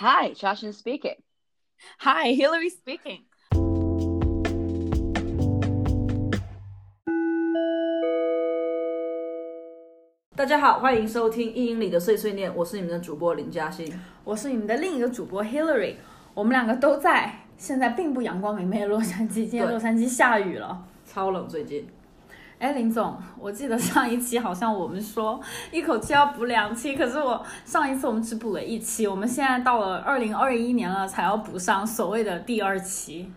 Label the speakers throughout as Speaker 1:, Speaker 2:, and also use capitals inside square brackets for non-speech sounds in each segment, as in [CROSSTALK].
Speaker 1: Hi, Jocelyn speaking.
Speaker 2: Hi, Hillary speaking.
Speaker 3: 大家好，欢迎收听一英里的碎碎念，我是你们的主播林嘉欣。
Speaker 2: 我是你们的另一个主播 Hillary，我们两个都在现在并不阳光明媚的洛杉矶，今天洛杉矶下雨了。
Speaker 3: 超冷最近，
Speaker 2: 哎，林总，我记得上一期好像我们说一口气要补两期，可是我上一次我们只补了一期，我们现在到了二零二一年了才要补上所谓的第二期。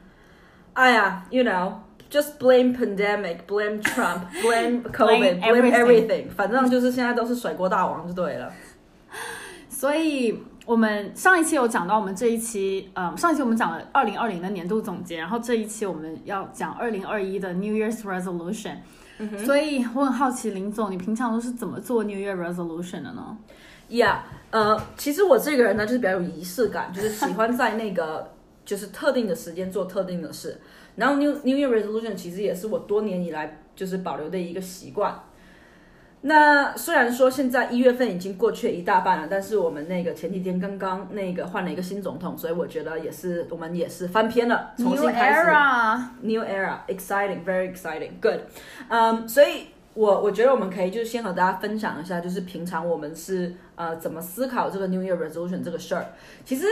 Speaker 3: 哎呀，you know，just blame pandemic, blame Trump, [LAUGHS] blame COVID,
Speaker 2: Blame everything，
Speaker 3: 反正就是现在都是甩锅大王就对了。[LAUGHS]
Speaker 2: 所以我们上一期有讲到，我们这一期，呃，上一期我们讲了二零二零的年度总结，然后这一期我们要讲二零二一的 New Year's Resolution。所以我很好奇，林总，你平常都是怎么做 New Year Resolution 的呢
Speaker 3: ？Yeah，呃，其实我这个人呢，就是比较有仪式感，就是喜欢在那个 [LAUGHS] 就是特定的时间做特定的事。然后 New New Year Resolution 其实也是我多年以来就是保留的一个习惯。那虽然说现在一月份已经过去了一大半了，但是我们那个前几天刚刚那个换了一个新总统，所以我觉得也是我们也是翻篇了，重
Speaker 2: New
Speaker 3: 新开始。Era，New era, exciting, very exciting, good. 嗯、所以我我觉得我们可以就是先和大家分享一下，就是平常我们是呃怎么思考这个 New Year resolution 这个事儿。其实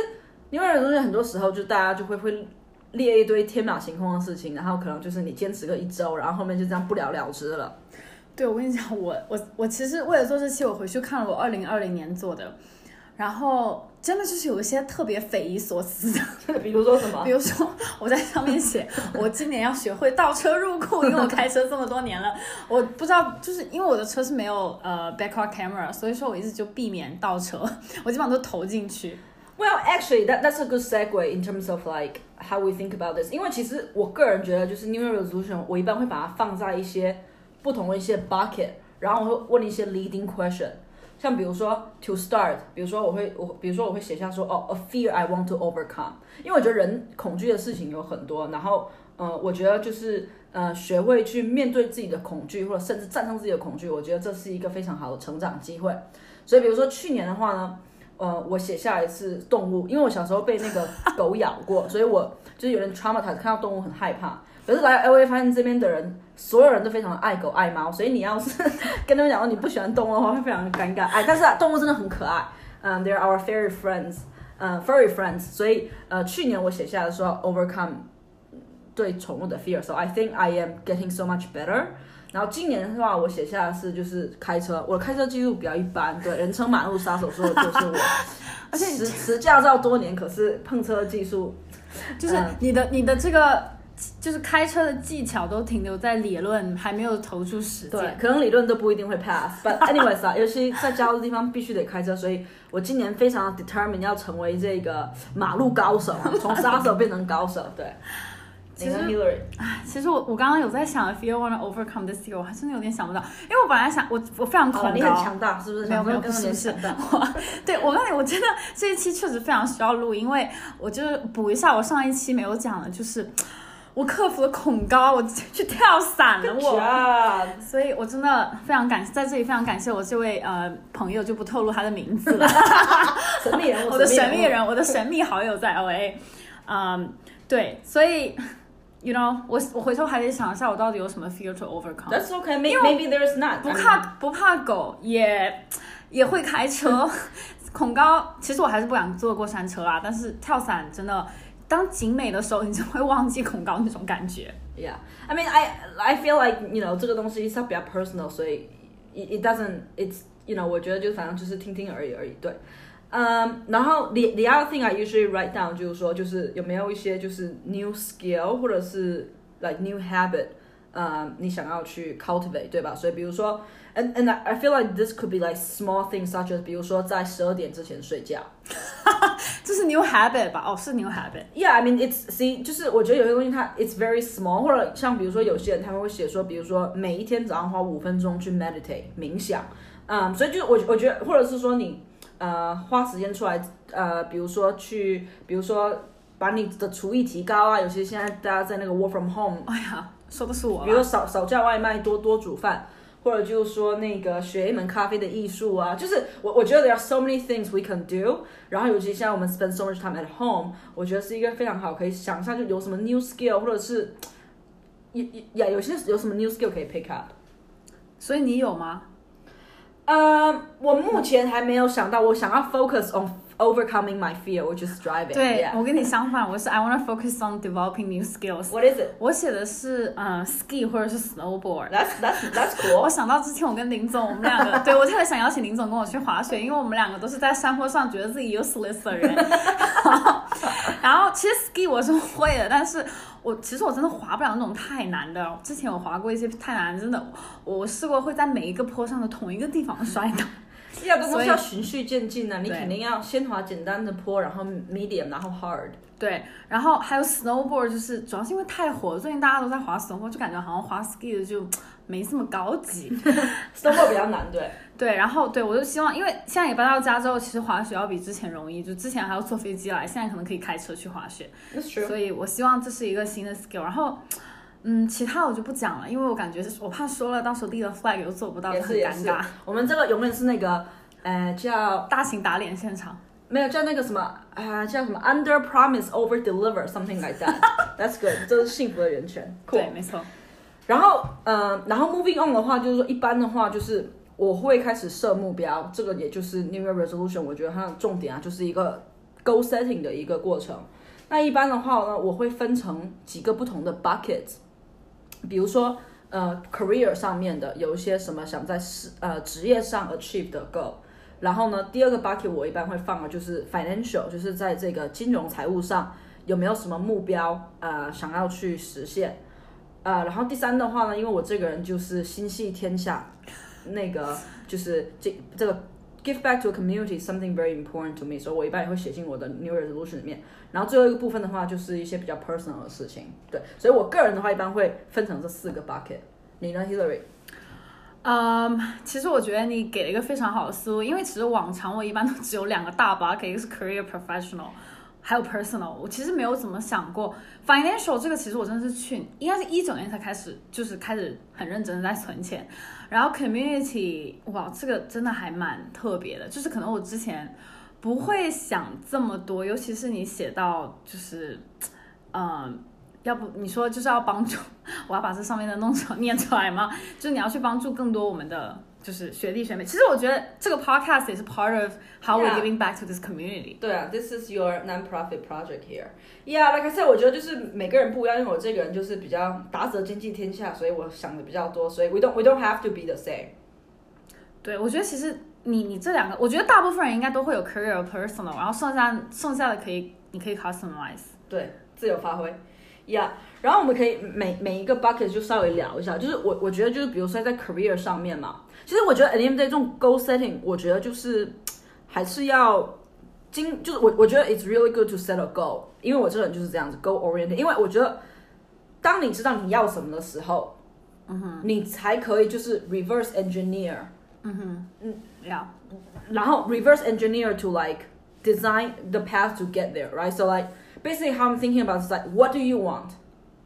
Speaker 3: New Year resolution 很多时候就大家就会会列一堆天马行空的事情，然后可能就是你坚持个一周，然后后面就这样不了了之了。
Speaker 2: 对我跟你讲，我我我其实为了做这期，我回去看了我二零二零年做的，然后真的就是有一些特别匪夷所思的。[LAUGHS]
Speaker 3: 比如说什么 [LAUGHS]
Speaker 2: 比？如说，我在上面写，我今年要学会倒车入库，因为我开车这么多年了，我不知道，就是因为我的车是没有呃 backward camera，所以说我一直就避免倒车，我基本上都投进去。
Speaker 3: Well, actually, that that's a good segue in terms of like how we think about this. 因为其实我个人觉得，就是 New Year resolution，我一般会把它放在一些不同的一些 bucket，然后我会问一些 leading question，像比如说 to start，比如说我会我比如说我会写下说哦 a fear I want to overcome，因为我觉得人恐惧的事情有很多，然后呃，我觉得就是呃学会去面对自己的恐惧，或者甚至战胜自己的恐惧，我觉得这是一个非常好的成长机会。所以比如说去年的话呢。呃，我写下来是动物，因为我小时候被那个狗咬过，所以我就是有点 traumatized，看到动物很害怕。可是来 L A 发现这边的人，所有人都非常的爱狗爱猫，所以你要是 [LAUGHS] 跟他们讲说你不喜欢动物的话，会非常的尴尬。哎，但是、啊、动物真的很可爱，嗯、t h e y r e our fairy friends，嗯、f u r r y friends。所以呃，去年我写下的说 overcome 对宠物的 fear，so I think I am getting so much better。然后今年的话，我写下的是就是开车，我的开车技术比较一般，对，人称马路杀手说的就是我。[LAUGHS]
Speaker 2: 而且
Speaker 3: 持持驾照多年，可是碰车技术
Speaker 2: 就是
Speaker 3: 嗯
Speaker 2: 你的、你的这个就是开车的技巧都停留在理论，还没有投出实
Speaker 3: 对
Speaker 2: 践，。
Speaker 3: 可能理论都不一定会 pass。But [LAUGHS] anyways 啊，尤其在交的地方必须得开车，所以我今年非常 determined 要成为这个马路高手啊，[LAUGHS] 从杀手变成高手。对，
Speaker 2: 其实其实我我刚刚有在想，if you wanna overcome this year，我还真的有点想不到，因为我本来想我我非常恐高，
Speaker 3: 哦，你很强大是不是？
Speaker 2: 没有没有，不是不是 [LAUGHS] 对我告诉你，我真的这一期确实非常需要录，因为我就是补一下我上一期没有讲的，就是我克服了恐高，我去跳伞了，我。
Speaker 3: 哇，
Speaker 2: 所以，我真的非常感在这里非常感谢我这位呃朋友，就不透露他的名字了。[LAUGHS]
Speaker 3: 神秘人物，[LAUGHS]
Speaker 2: 我的神秘人，[LAUGHS] 我的神秘好友在 LA，嗯，对，所以，you know，我我回头还得想一下，我到底有什么 fear to overcome。
Speaker 3: That's okay. Maybe maybe there's not.
Speaker 2: 不怕不怕狗，也也会开车。恐高，其实我还是不敢坐过山车啊。但是跳伞真的，当景美的时候，你就会忘记恐高那种感觉。
Speaker 3: Yeah, I mean, I I feel like you know 这个东西它比较 personal，所以 it it doesn't it's you know 我觉得就反正就是听听而已而已。对，嗯，然后 the the other thing I usually write down 就是说就是有没有一些就是 new skill 或者是 like new habit，嗯，你想要去 cultivate 对吧？所以比如说。And and I I feel like this could be like small things such as 比如说在十二点之前睡觉。 [LAUGHS]
Speaker 2: 这是 new habit 吧？哦，是 new habit。
Speaker 3: Yeah, I mean it's see，就是我觉得有些东西它 it's very small，或者像比如说有些人他们会写说，比如说每一天早上花五分钟去 meditate 冥想，嗯，所以就是我我觉得，或者是说你呃花时间出来，呃，比如说去，比如说把你的厨艺提高啊，有些现在大家在那个 work from home，
Speaker 2: 哎呀，说的是我
Speaker 3: 比如说。少少叫外卖，多多煮饭，或者就是说那个学一门咖啡的艺术啊，就是我我觉得 there are so many things we can do。然后尤其现在我们 spend so much time at home，我觉得是一个非常好可以想象就有什么 new skill，或者是也也呀有些有什么 new skill 可以 pick up。
Speaker 2: 所以你有吗？
Speaker 3: 呃，我目前还没有想到，我想要 focus on overcoming my fear, which is driving.
Speaker 2: 对
Speaker 3: Yeah.
Speaker 2: 我跟你相反，我是 I want to focus on developing new skills。
Speaker 3: What is it?
Speaker 2: 我写的是呃 ski 或者是 snowboard。
Speaker 3: That's that's that's
Speaker 2: 我
Speaker 3: cool.
Speaker 2: 想到之前我跟林总，我们两个，对我特别想邀请林总跟我去滑雪，因为我们两个都是在山坡上觉得自己 useless 的人。然后其实 ski 我是会的，但是我其实我真的滑不了那种太难的。之前我滑过一些太难，真的，我试过会在每一个坡上的同一个地方摔倒。
Speaker 3: 要这东
Speaker 2: 所以
Speaker 3: 西要循序渐进啊，你肯定要先滑简单的坡，然后 medium，然后 hard。
Speaker 2: 对，然后还有 snowboard，就是主要是因为太火，最近大家都在滑 snowboard，就感觉好像滑 ski 的就没这么高级。[LAUGHS]
Speaker 3: snowboard 比较难，对。[LAUGHS]
Speaker 2: 对，然后对我就希望，因为现在也搬到家之后，其实滑雪要比之前容易，就之前还要坐飞机来，现在可能可以开车去滑雪.所以我希望这是一个新的 skill。然后，嗯，其他我就不讲了，因为我感觉我怕说了，到时候立了 flag 又做不到，
Speaker 3: 也
Speaker 2: 很
Speaker 3: 是
Speaker 2: 尴尬。，
Speaker 3: 我们这个永远是那个，呃，叫
Speaker 2: 大型打脸现场，
Speaker 3: 没有叫那个什么啊、叫什么 under promise over deliver something like that. [LAUGHS] That's good，这是幸福的源泉。
Speaker 2: 对，没错。
Speaker 3: 然后，嗯、然后 moving on 的话，就是说一般的话，就是我会开始设目标，这个也就是 New Year Resolution，我觉得它的重点啊，就是一个 goal setting 的一个过程。那一般的话呢，我会分成几个不同的 buckets，比如说呃 career 上面的有一些什么想在事呃职业上 achieve 的 goal。然后呢，第二个 bucket 我一般会放的就是 financial，就是在这个金融财务上有没有什么目标呃想要去实现。呃，然后第三的话呢，因为我这个人就是心系天下，那个就是这这个 give back to a community something very important to me，所以我一般也会写进我的 New Resolution 里面。然后最后一个部分的话，就是一些比较 personal 的事情，对，所以我个人的话一般会分成这四个 bucket。你呢，Hillary？
Speaker 2: 嗯，其实我觉得你给了一个非常好的思路，因为其实往常我一般都只有两个大 bucket，一个是 career professional，还有 personal。我其实没有怎么想过 financial 这个，其实我真的是去应该是一九年才开始，就是开始很认真的在存钱。然后 community，哇，这个真的还蛮特别的，就是可能我之前不会想这么多，尤其是你写到就是，嗯。要不你说就是要帮助，[LAUGHS] 我要把这上面的弄出念出来吗？就是你要去帮助更多我们的就是学弟学妹。其实我觉得这个 podcast 也是 part of how we're giving back to this community。
Speaker 3: 对啊，This is your non-profit project here. Yeah, like I said，我觉得就是每个人不一样，因为我这个人就是比较达则兼济天下，所以我想的比较多，所以 we don't we don't have to be the same.
Speaker 2: 对，我觉得其实你你这两个，我觉得大部分人应该都会有 career personal，然后剩下剩下的可以你可以 customize。
Speaker 3: 对，自由发挥。呀、yeah,，然后我们可以每每一个 bucket 就稍微聊一下，就是我我觉得就是比如说在 career 上面嘛，其实我觉得 at the end of the day 这种 goal setting，我觉得就是还是要经，就是我我觉得 it's really good to set a goal，因为我这个人就是这样子 goal oriented，因为我觉得当你知道你要什么的时候，嗯哼，你才可以就是 reverse engineer，
Speaker 2: 嗯哼，嗯，Yeah，
Speaker 3: 然后 reverse engineer to like design the path to get there, right? So like basically how I'm thinking about is like what do you want?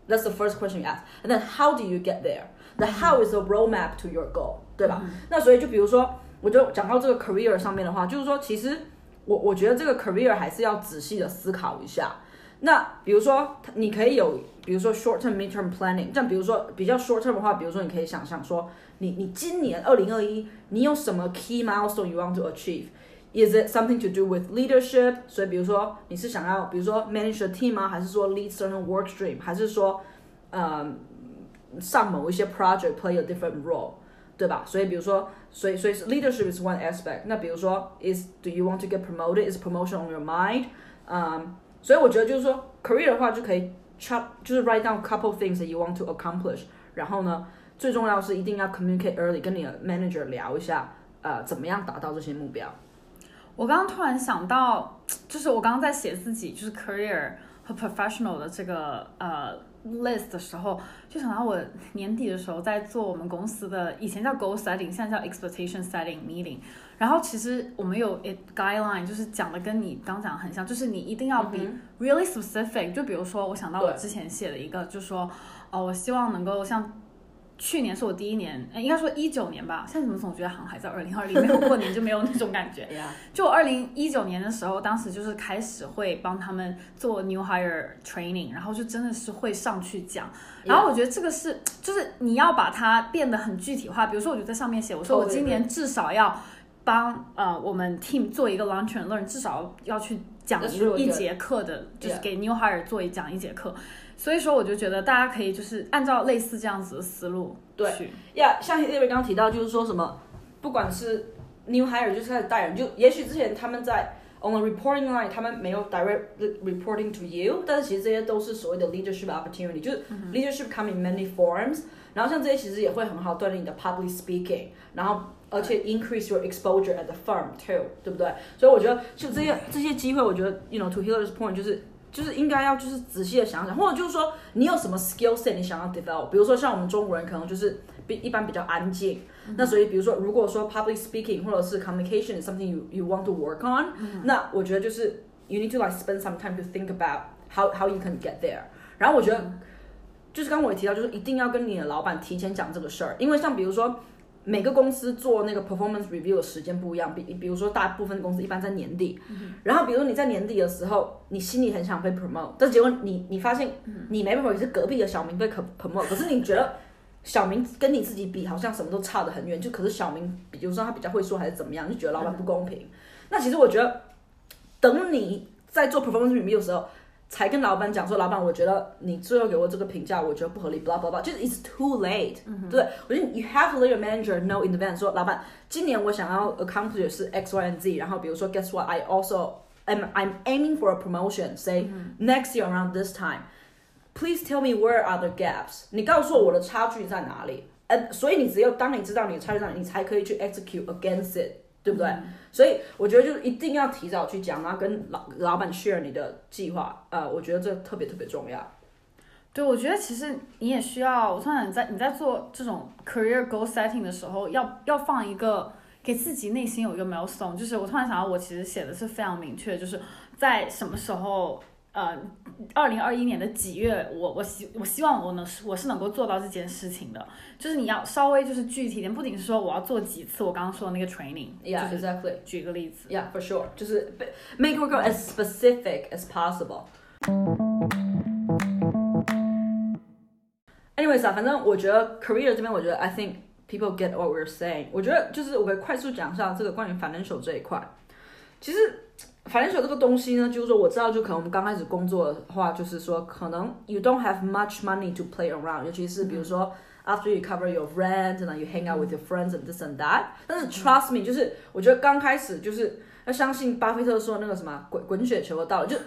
Speaker 3: That's the first question you ask. And then how do you get there? The how is a roadmap to your goal, 对吧？那所以就比如说，我就讲到这个 career 上面的话，就是说其实我我觉得这个 career 还是要仔细的思考一下。那比如说，你可以有，比如说 short term、mid term planning。这样，比如说比较 short term 的话，比如说你可以想象说，你你今年二零二一，你有什么 key milestone you want to achieve? Is it something to do with leadership？所以比如说你是想要，比如说 manage a team 吗？还是说 lead certain work stream？还是说，呃，上某一些 project play a different role？对吧？所以比如说，所以所以 leadership is one aspect。那比如说，is do you want to get promoted? Is promotion on your mind? 嗯，所以我觉得就是说，career 的话就可以 chop，就是 write down a couple things that you want to accomplish。然后呢，最重要是一定要 communicate early，跟你的 manager 聊一下，呃，怎么样达到这些目标。
Speaker 2: 我刚刚突然想到，就是我刚刚在写自己就是 career 和 professional 的这个呃 list 的时候，就想到我年底的时候在做我们公司的以前叫 goal setting，现在叫 expectation setting meeting。然后其实我们有 it guideline，就是讲的跟你刚讲的很像，就是你一定要 be really specific。就比如说，我想到我之前写的一个，就说哦，我希望能够像。去年是我第一年，呃应该说一九年吧。现在怎么总觉得好像还在二零二零，[LAUGHS] 没有过年就没有那种感觉。[LAUGHS]
Speaker 3: 呀，
Speaker 2: 就二零一九年的时候，当时就是开始会帮他们做 new hire training，然后就真的是会上去讲。然后我觉得这个是，就是你要把它变得很具体化。比如说，我就在上面写，我说我今年至少要帮呃我们 team 做一个 launch and learn，至少要去讲一.节课的，就是给 new hire 做一讲一节课。所以说，我就觉得大家可以就是按照类似这样子的思路
Speaker 3: 对
Speaker 2: 去。
Speaker 3: 呀像 Hillary 刚刚提到，就是说什么，不管是 new hire 就是开始带人，就也许之前他们在 on the reporting line，他们没有 direct reporting to you，但是其实这些都是所谓的 leadership opportunity，就是 leadership come in many forms。然后像这些其实也会很好锻炼你的 public speaking，然后而且 increase your exposure at the firm too，对不对？所以我觉得就这些这些机会，我觉得 you know to Hillary's point 就是。就是应该要就是仔细的想想，或者就是说你有什么 skill set 你想要 develop，比如说像我们中国人可能就是比一般比较安静，那所以比如说如果说 public speaking 或者是 communication is something you you want to work on，、那我觉得就是 you need to like spend some time to think about how how you can get there。然后我觉得、就是刚刚我也提到，就是一定要跟你的老板提前讲这个事儿，因为像比如说。每个公司做那个 performance review 的时间不一样，比比如说大部分公司一般在年底，然后比如说你在年底的时候，你心里很想被 promote，但结果你你发现你没 promote，是隔壁的小明被 promote，可是你觉得小明跟你自己比好像什么都差得很远，就可是小明比如说他比较会说还是怎么样，就觉得老板不公平。那其实我觉得，等你在做 performance review 的时候，才跟老板讲说，老板，我觉得你最后给我这个评价，我觉得不合理，blah blah blah，就是 it's too late，、对我觉得 you have to let your manager know in advance，说老板，今年我想要 accomplish 是 X Y and Z，然后比如说 guess what，I also am I'm aiming for a promotion，say、next year around this time。Please tell me where are the gaps？你告诉我我的差距在哪里？呃，所以你只有当你知道你的差距在哪里，你才可以去 execute against it， 对不对？所以我觉得就是一定要提早去讲，然后跟老老板 share 你的计划。呃，我觉得这特别特别重要。
Speaker 2: 对，我觉得其实你也需要，我突然你在你在做这种 career goal setting 的时候，要要放一个给自己内心有一个 milestone，就是我突然想到，我其实写的是非常明确，就是在什么时候，呃，二零二一年的几月，我我希我希望我能我是能够做到这件事情的，就是你要稍微就是具体点，不仅是说我要做几次我刚刚说的那个 training，yeah
Speaker 3: exactly，
Speaker 2: 举个例子。
Speaker 3: Yeah, for sure. 就是 make your goal as specific as possible. Anyways 啊，反正我觉得 career 这边，我觉得 I think people get what we're saying。我觉得就是我可以快速讲一下这个关于 financial 这一块。其实 financial 这个东西呢，就是说我知道，就可能我们刚开始工作的话，就是说可能 you don't have much money to play around，尤其是比如说。After you cover your rent and you hang out with your friends and this and that，但是 trust me，就是我觉得刚开始就是要相信巴菲特说那个什么滚滚雪球的道理，就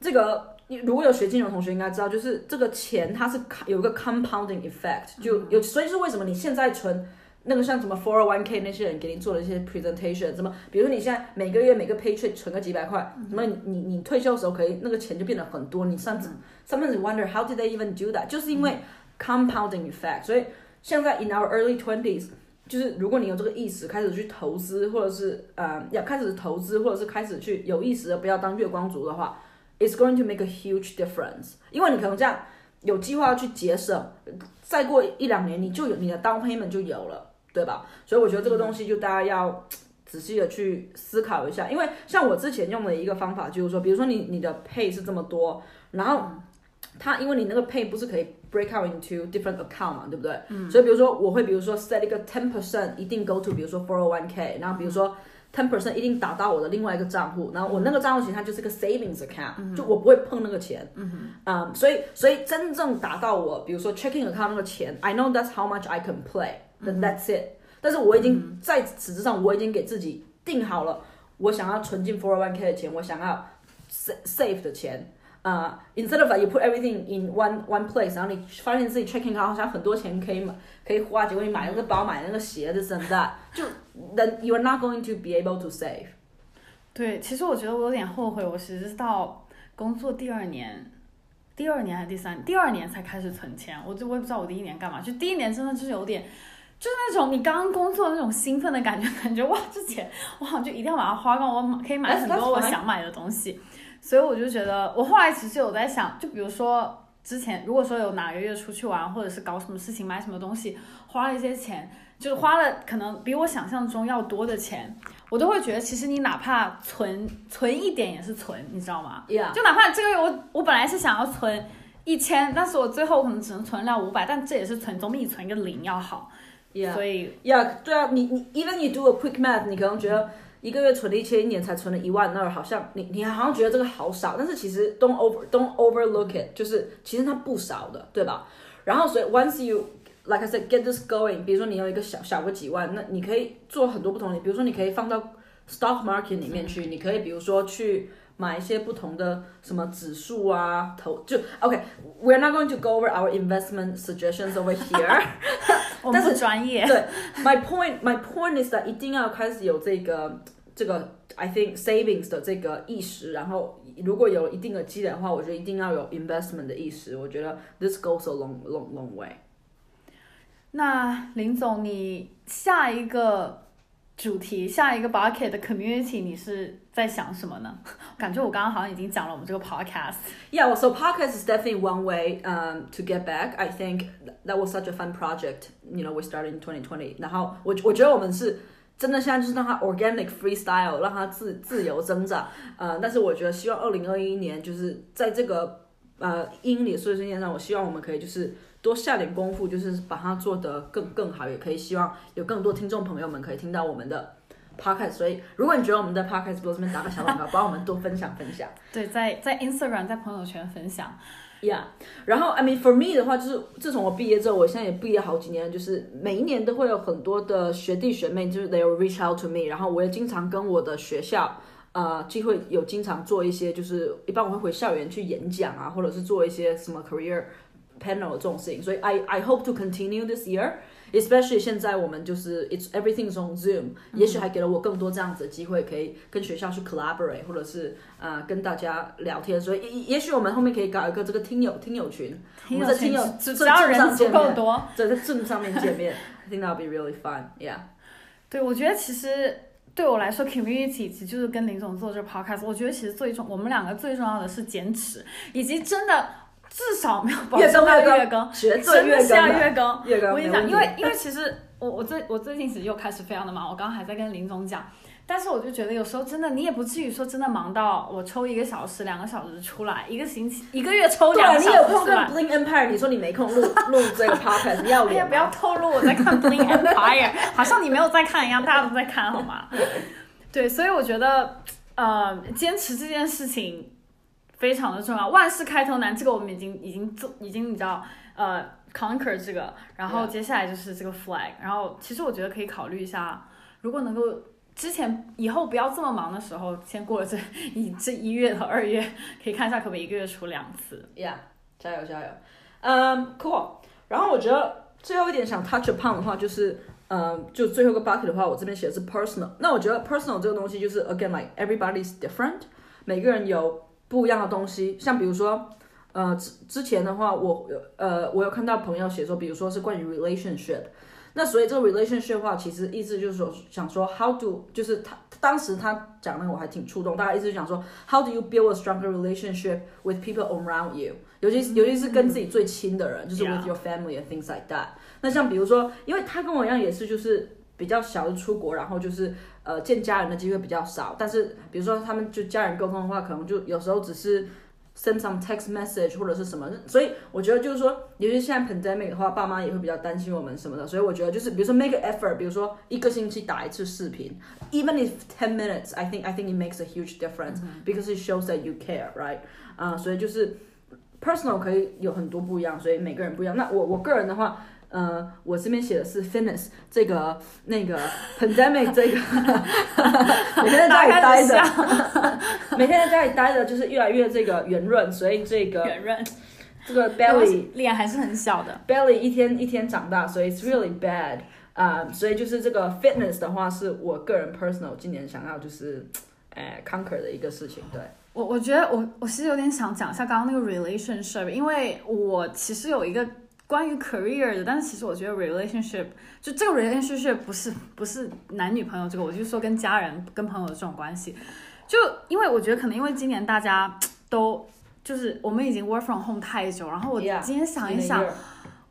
Speaker 3: 这个你如果有学金融的同学应该知道，就是这个钱它是有一个 compounding effect，就有所以就是为什么你现在存那个像什么 401k 那些人给你做了一些 presentation，什么，比如说你现在每个月每个 paycheck 存个几百块，什么你你退休的时候可以那个钱就变得很多。你上次 someone wonder how did they even do that？就是因为 compounding effect。所以现在 in our early twenties，就是如果你有这个意识开始去投资，或者是呃要开始投资，或者是开始去有意识的不要当月光族的话，it's going to make a huge difference。因为你可能这样有计划去节省，再过一两年你就有你的 down payment 就有了。对吧？所以我觉得这个东西就大家要仔细的去思考一下。因为像我之前用的一个方法就是说，比如说你你的 pay 是这么多，然后它因为你那个 pay 不是可以 break out into different account 嘛，对不对？所以比如说我会比如说 set 一个 ten percent 一定 go to 比如说 four hundred one k，然后比如说 ten percent 一定打到我的另外一个账户，然后我那个账户其实它就是个 savings account，、就我不会碰那个钱。嗯所以所以真正打到我比如说 checking account 那个钱，I know that's how much I can that's it。但是我已经在此之上，我已经给自己定好了，我想要存进 four one k 的钱，我想要 sa- save 的钱。啊、i n s t e a d of you put everything in one one place，然后你发现自己 checking out 好像很多钱可以买可以花，结果你买那个包、买那个鞋子，真的就 then you are not going to be able to save。
Speaker 2: 对，其实我觉得我有点后悔，我其实是到工作第二年，第二年还是第三，第二年才开始存钱。我就我也不知道我第一年干嘛，就第一年真的就是有点，就是那种你刚刚工作那种兴奋的感觉，感觉哇，这钱我好像就一定要把它花光，我可以买很多我想买的东西。所以我就觉得，我后来其实有在想，就比如说，之前如果说有哪个月出去玩，或者是搞什么事情买什么东西，花了一些钱，就是花了可能比我想象中要多的钱，我都会觉得其实你哪怕存存一点也是存，你知道吗
Speaker 3: ？Yeah，
Speaker 2: 就哪怕这个月我我本来是想要存一千，但是我最后可能只能存了五百，但这也是存，总比你存一个零要好。
Speaker 3: Yeah，
Speaker 2: 所以
Speaker 3: Yeah，对啊，你你 even you do a quick math，你可能觉得一个月存了一千，一年才存了一万二，好像你你好像觉得这个好少，但是其实 don't over don't overlook it，就是其实它不少的，对吧？然后所以 once you like I said get this going，比如说你有一个小小个几万，那你可以做很多不同的，比如说你可以放到 stock market 里面去，你可以比如说去。买一些不同的什么指数啊，投就 OK，we're、not going to go over our investment suggestions over here
Speaker 2: 我们不专业。
Speaker 3: 对，my point my point is that 一定要开始有这个这个 I think savings 的这个意识，然后如果有一定的积累的话，我觉得一定要有 investment 的意识。我觉得 this goes a long long long way。
Speaker 2: 那林总，你下一个主题，下一个 bucket 的 community，你是在想什么呢？感觉我刚刚好像已经讲了我们这个 podcast。
Speaker 3: Yeah, so podcast is definitely one way um, to get back. I think that was such a fun project. You know, we started in 2020. 然后我我觉得我们是真的现在就是让它 organic freestyle，让它自自由增长。呃，但是我觉得希望二零二一年就是在这个呃英里碎碎念上，我希望我们可以就是多下点功夫，就是把它做得更更好，也可以希望有更多听众朋友们可以听到我们的 podcast。所以如果你觉得我们的 podcast 不这边打个小广告，[LAUGHS] 帮我们多分享分享。
Speaker 2: 对，在在 Instagram，在朋友圈分享。
Speaker 3: Yeah，然后 I mean for me 的话，就是自从我毕业之后，我现在也毕业好几年，就是每一年都会有很多的学弟学妹，就是 they will reach out to me，然后我也经常跟我的学校。呃，就会有经常做一些，就是一般我会回校园去演讲啊，或者是做一些什么 career panel 这种事情，所以 I I hope to continue this year。Especially 现在我们就是 it's everything's on Zoom，、也许还给了我更多这样子的机会，可以跟学校去 collaborate，或者是呃跟大家聊天。所以也也许我们后面可以搞一个这个听友听友群，
Speaker 2: 听友群
Speaker 3: 我们在听友
Speaker 2: 只要人足够多，
Speaker 3: 在在 Zoom 上面见面，[LAUGHS] I think that'll be really fun. Yeah.
Speaker 2: 对我觉得其实对我来说，community 其实就是跟林总做这个 podcast。我觉得其实最重，我们两个最重要的是坚持，以及真的至少没有保
Speaker 3: 月
Speaker 2: 证到
Speaker 3: 更月
Speaker 2: 月更，
Speaker 3: 绝对月更的
Speaker 2: 月更。
Speaker 3: 月更
Speaker 2: 我跟你讲，因为因为其实我我最我最近其实又开始非常的忙，我刚刚还在跟林总讲，但是我就觉得有时候真的你也不至于说真的忙到我抽一个小时、两个小时出来，一个星期 [LAUGHS] 一个月抽两个
Speaker 3: 你有空看
Speaker 2: 小时出来。
Speaker 3: Bling Empire，你说你没空录录这个 podcast，你要脸 [LAUGHS]
Speaker 2: 不要？透露我在看 Bling Empire，[LAUGHS] 好像你没有在看一样，大家都在看，好吗？对，所以我觉得，呃，坚持这件事情非常的重要。万事开头难，这个我们已经已经做，已经你知道，呃，conquer 这个，然后接下来就是这个 flag，然后其实我觉得可以考虑一下，如果能够。之前以后不要这么忙的时候，先过了这一这一月和二月，可以看一下可不可以一个月出两次。
Speaker 3: Yeah，加油加油。嗯、c o o l 然后我觉得最后一点想 touch upon 的话，就是，嗯、就最后一个 bucket 的话，我这边写的是 personal。那我觉得 personal 这个东西就是 again like everybody's different，每个人有不一样的东西。像比如说，呃，之之前的话，我呃我有看到朋友写说，比如说是关于 relationship。那所以这个 relationship 的话，其实意思就是说，想说 how do，就是他当时他讲那个我还挺触动，大概意思就讲说 how do you build a stronger relationship with people around you，尤其尤其是跟自己最亲的人，就是 with your family and things like that。那像比如说，因为他跟我一样也是就是比较小的出国，然后就是呃见家人的机会比较少，但是比如说他们就家人沟通的话，可能就有时候只是 send some text message 或者是什么，所以我觉得就是说，尤其现在 pandemic 的话，爸妈也会比较担心我们什么的，所以我觉得就是比如说 make an effort，比如说一个星期打一次视频，even if ten minutes，I think I think it makes a huge difference、because it shows that you care，right？啊、所以就是 personal 可以有很多不一样，所以每个人不一样。那我我个人的话。呃，我这边写的是 fitness 这个那个 pandemic 这个，每天在家里待着，每天在家里待着，就是越来越这个圆润，所以这个
Speaker 2: 圆润
Speaker 3: 这个 belly
Speaker 2: 脸还是很小的。
Speaker 3: belly 一天一天长大，所以 it's really bad 啊、所以就是这个 fitness 的话，是我个人 personal 今年想要就是，呃 conquer 的一个事情，对。
Speaker 2: 我我觉得我我其实有点想讲一下刚刚那个 relationship，因为我其实有一个关于 career 的，但是其实我觉得 relationship 就这个 relationship 不是不是男女朋友这个，我就说跟家人跟朋友的这种关系，就因为我觉得可能因为今年大家都就是我们已经 work from home 太久，然后我今天想一想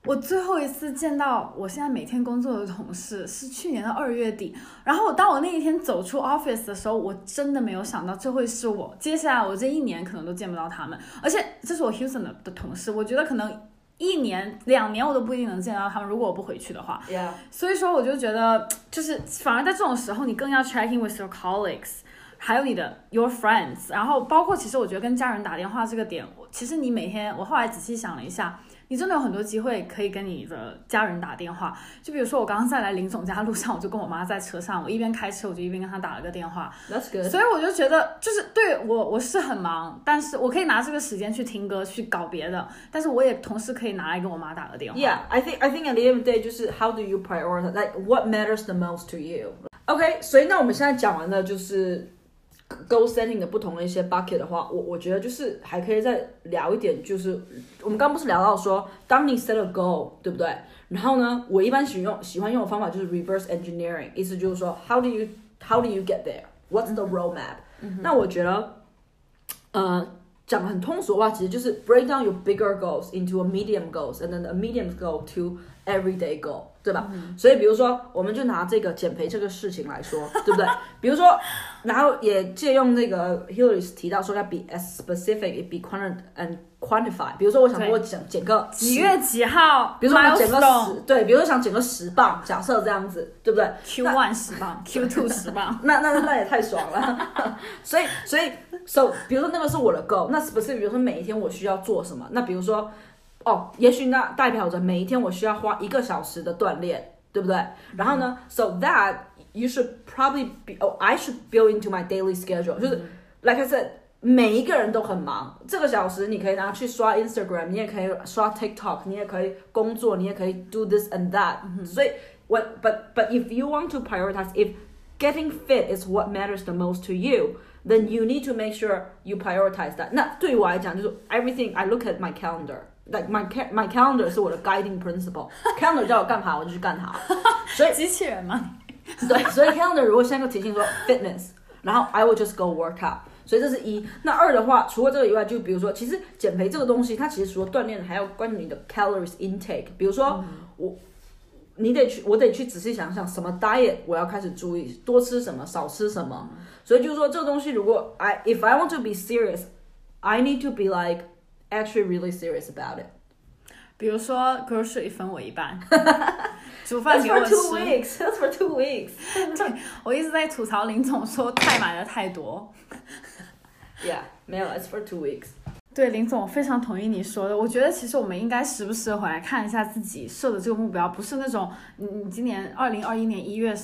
Speaker 2: 我最后一次见到我现在每天工作的同事是去年的二月底，然后我当我那一天走出 office 的时候，我真的没有想到这会是我接下来我这一年可能都见不到他们，而且这是我 Houston 的的同事，我觉得可能一年两年我都不一定能见到他们，如果我不回去的话。
Speaker 3: Yeah，
Speaker 2: 所以说，我就觉得，就是反而在这种时候，你更要 checking with your colleagues，还有你的 your friends，然后包括其实我觉得跟家人打电话这个点，我其实你每天，我后来仔细想了一下，你真的有很多机会可以跟你的家人打电话。就比如说我刚刚在来林总家路上，我就跟我妈在车上，我一边开车我就一边跟她打了个电话
Speaker 3: ，That's good。
Speaker 2: 所以我就觉得，就是对我我是很忙，但是我可以拿这个时间去听歌去搞别的，但是我也同时可以拿来跟我妈打个电话。
Speaker 3: Yeah, I think I think at the end of the day 就是 how do you prioritize like what matters the most to you. OK，所以那我们现在讲完了就是 goal setting 的不同的一些 bucket 的话，我我觉得就是还可以再聊一点，就是我们刚刚不是聊到说，当你 set a goal，对不对？然后呢，我一般喜用喜欢用的方法就是 reverse engineering，意思就是说 how do you how do you get there？What's the roadmap？、那我觉得，呃，讲得很通俗的话，其实就是 break down your bigger goals into a medium goals and then a medium goal to everyday goal，对吧？所以比如说，我们就拿这个减肥这个事情来说，[LAUGHS] 对不对？比如说，然后也借用那个 Hillary 提到说要 be as specific, be quanti and quantify。比如说，我想
Speaker 2: 对
Speaker 3: 我减减个
Speaker 2: 几月几号？
Speaker 3: 比如说我减个十，对，比如说想减个十磅，假设这样子，对不对
Speaker 2: ？Q one 十磅，Q two 十磅。[LAUGHS]
Speaker 3: 那那那也太爽了，[LAUGHS] 所以所以 so 比如说那个是我的 goal，那 specific 比如说每一天我需要做什么，那比如说哦，也许那代表着每一天我需要花一个小时的锻炼，对不对？然后呢，so that you should probably be oh I should build into my daily schedule，就是、like I said。每一个人都很忙，这个小时你可以拿去刷 Instagram，你也可以刷 TikTok，你也可以工作，你也可以 do this and that、所以，what but but if you want to prioritize, if getting fit is what matters the most to you, then you need to make sure you prioritize that. 那对于我来讲，就是 everything I look at my calendar. Like my ca- my calendar 是我的 guiding principle. calendar [LAUGHS] 叫我干啥我就去干啥。所以
Speaker 2: 机器人吗？
Speaker 3: 对，所以 calendar 如[LAUGHS] [LAUGHS] 果现在就提醒说 fitness，然后 I will just go work out。所以这是一。那二的话，除了这个以外，就比如说，其实减肥这个东西，它其实除了锻炼，还要关于你的 calories intake。比如说，我你得去，我得去仔细想想什么 diet 我要开始注意，多吃什么，少吃什么。所以就是说，这个东西如果 I if I want to be serious, I need to be like actually really serious about it.
Speaker 2: 比如说 grocery 分我一半，煮饭
Speaker 3: That's
Speaker 2: 给我
Speaker 3: for
Speaker 2: 吃。
Speaker 3: two weeks. That's for two weeks.
Speaker 2: 对，我一直在吐槽林总说太买的太多。
Speaker 3: Yeah，没有，it's for two weeks.
Speaker 2: 对，林总，我非常同意你说的。我觉得其实我们应该时不时地回来看一下自己设的这个目标，不是那种你你今年二零二一年一月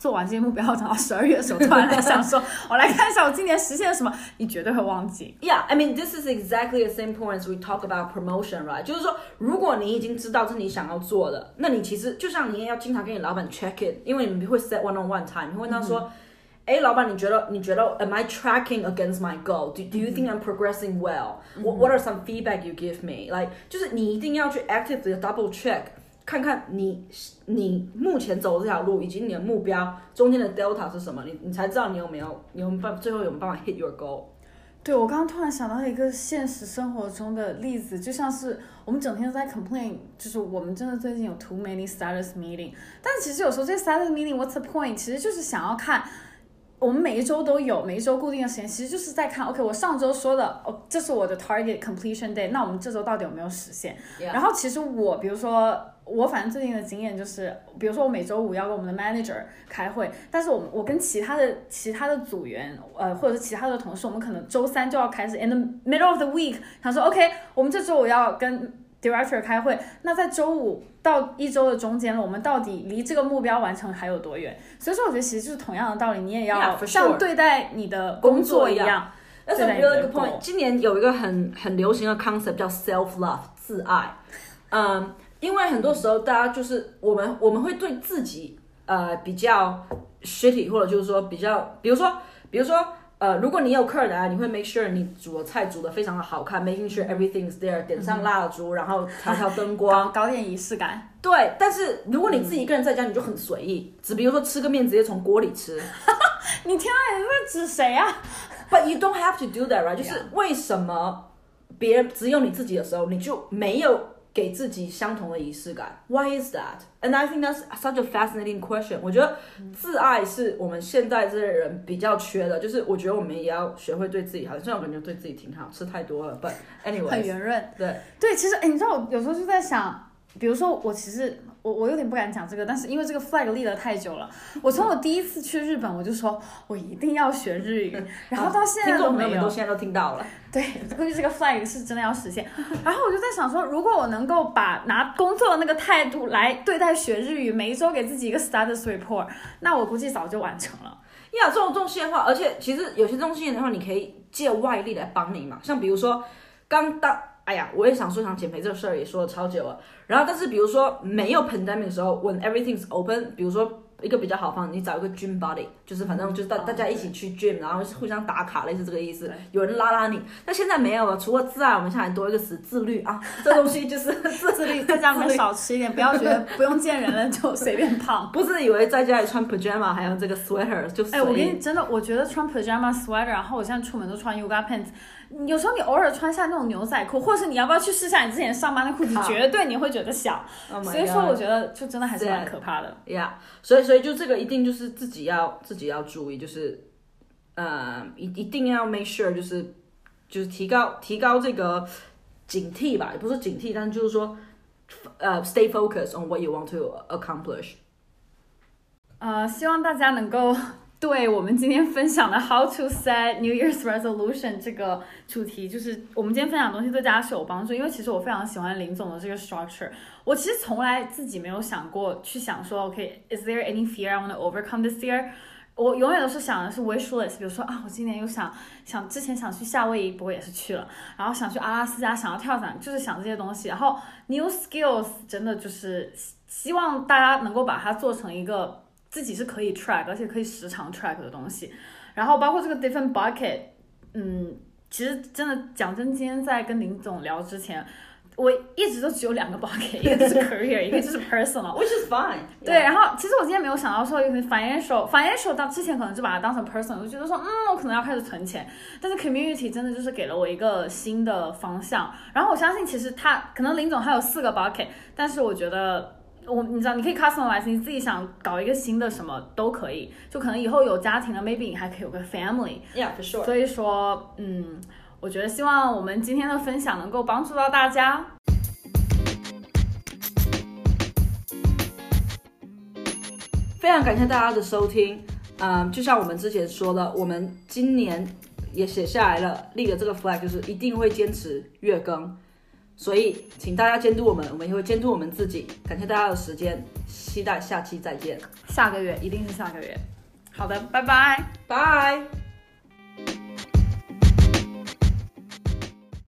Speaker 2: 做完这些目标，等到十二月的时候突然来想说，我来看一下我今年实现了什么，你绝对会忘记。
Speaker 3: Yeah, I mean, this is exactly the same point as we talk about promotion, right? 就是说，如果你已经知道这是你想要做的，那你其实就像你也要经常跟你老板 check in，因为你们会 set one on one time，你会问他说，哎、老板，你觉得你觉得 Am I tracking against my goal? Do Do you think I'm progressing well? What What are some feedback you give me? Like，就是你一定要去 actively double check。 看看你你目前走的这条路以及你的目标中间的 delta 是什么，你你才知道你有没有你有没有办最后有没有办法 hit your goal。
Speaker 2: 对，我刚刚突然想到一个现实生活中的例子，就像是我们整天都在 complain，就是我们真的最近有 too many status meeting，但其实有时候这 status meeting，what's the point？其实就是想要看。我们每一周都有，每一周固定的时间，其实就是在看，OK，我上周说的，哦，这是我的 target completion day，那我们这周到底有没有实现.然后其实我，比如说我反正最近的经验就是，比如说我每周五要跟我们的 manager 开会，但是我们我跟其他的其他的组员，呃，或者是其他的同事，我们可能周三就要开始，in the middle of the week，他说 OK，我们这周我要跟 director 开会，那在周五到一周的中间了，我们到底离这个目标完成还有多远？所以说，我觉得其实就是同样的道理，你也要像对待你的工作一样。
Speaker 3: A
Speaker 2: 待你
Speaker 3: really good point。今年有一个很很流行的 concept 叫 self love 自爱。嗯，因为很多时候大家就是我们我们会对自己呃比较 shitty，或者就是说比较，比如说比如说。呃，如果你有客人来，你会 make sure 你煮的菜煮的非常的好看，making sure everything is there，点上蜡烛，然后调调灯光，
Speaker 2: 搞搞点仪式感。
Speaker 3: 对。但是如果你自己一个人在家，你就很随意，只比如说吃个面直接从锅里吃，[LAUGHS]
Speaker 2: 你天啊，你是在指谁啊？[LAUGHS]
Speaker 3: But you don't have to do that, right？就是为什么别人只有你自己的时候，你就没有给自己相同的仪式感。Why is that? And I think that's such a fascinating question. 我觉得自爱是我们现在这些人比较缺的，就是我觉得我们也要学会对自己好。虽然我感觉对自己挺好，吃太多了，But anyway，
Speaker 2: 很圆润。
Speaker 3: 对
Speaker 2: 对，其实哎，你知道我有时候就在想，比如说我其实。我我有点不敢讲这个，但是因为这个 flag 立了太久了，我从我第一次去日本我就说我一定要学日语，[LAUGHS] 然后到现在都没有，
Speaker 3: 现在都听到了。
Speaker 2: 对，估计这个 flag 是真的要实现。然后我就在想说，如果我能够把拿工作的那个态度来对待学日语，每一周给自己一个 status report，那我估计早就完成了。
Speaker 3: 呀，这种东西的话，而且其实有些东西的话，你可以借外力来帮你嘛，像比如说刚当。哎呀，我也想说想减肥这个事儿，也说了超久了。然后，但是比如说没有 pandemic 的时候，when everything's open，比如说。一个比较好方，你找一个 gym buddy，就是反正就是大大家一起去 gym，然后互相打卡，类似这个意思。有人拉拉你，但现在没有了，除了自爱，我们现在多一个词自律啊。这东西就是 [LAUGHS]
Speaker 2: 自律，在家里面少吃一点，不要觉得不用见人了就随便胖。[LAUGHS]
Speaker 3: 不是以为在家里穿 pajama 还有这个 sweater 就
Speaker 2: 哎，我跟你真的，我觉得穿 pajama sweater，然后我现在出门都穿 yoga pants。有时候你偶尔穿下那种牛仔裤，或者是你要不要去试下你之前上班的裤子，绝对你会觉得小。所以说，我觉得就真的还是蛮可怕的。
Speaker 3: Yeah，所以所以就这个一定就是自己要自己要注意，就是呃一一定要 make sure 就是就是提高提高这个警惕吧，也不是警惕，但就是说呃 stay focused on what you want to accomplish。
Speaker 2: 呃，希望大家能够。对我们今天分享的 How to Set New Year's Resolution 这个主题，就是我们今天分享的东西对大家是有帮助。因为其实我非常喜欢林总的这个 structure，我其实从来自己没有想过去想说，OK，is there any fear I want to overcome this year？我永远都是想的是 wish list，比如说啊，我今年又想想之前想去夏威夷，不过也是去了，然后想去阿拉斯加，想要跳伞，就是想这些东西。然后 new skills 真的就是希望大家能够把它做成一个。自己是可以 track，而且可以时常 track 的东西，然后包括这个 different bucket，嗯，其实真的讲真，今天在跟林总聊之前，我一直都只有两个 bucket，[LAUGHS] 一个就是 career，一个就是 personal，which
Speaker 3: is fine。
Speaker 2: 对，然后其实我今天没有想到说，financial，financial 到之前可能就把它当成 personal，就觉得说，嗯，我可能要开始存钱，但是 community 真的就是给了我一个新的方向，然后我相信其实他可能林总还有四个 bucket，但是我觉得。我你知道，你可以 customize，你自己想搞一个新的什么都可以，就可能以后有家庭了，maybe 你还可以有个 family，yeah
Speaker 3: for sure。
Speaker 2: 所以说，嗯，我觉得希望我们今天的分享能够帮助到大家。
Speaker 3: 非常感谢大家的收听，嗯，就像我们之前说的，我们今年也写下来了，立了这个 flag，就是一定会坚持月更。所以，请大家监督我们，我们也会监督我们自己。感谢大家的时间，期待下期再见。
Speaker 2: 下个月一定是下个月。好的，拜拜，
Speaker 3: 拜。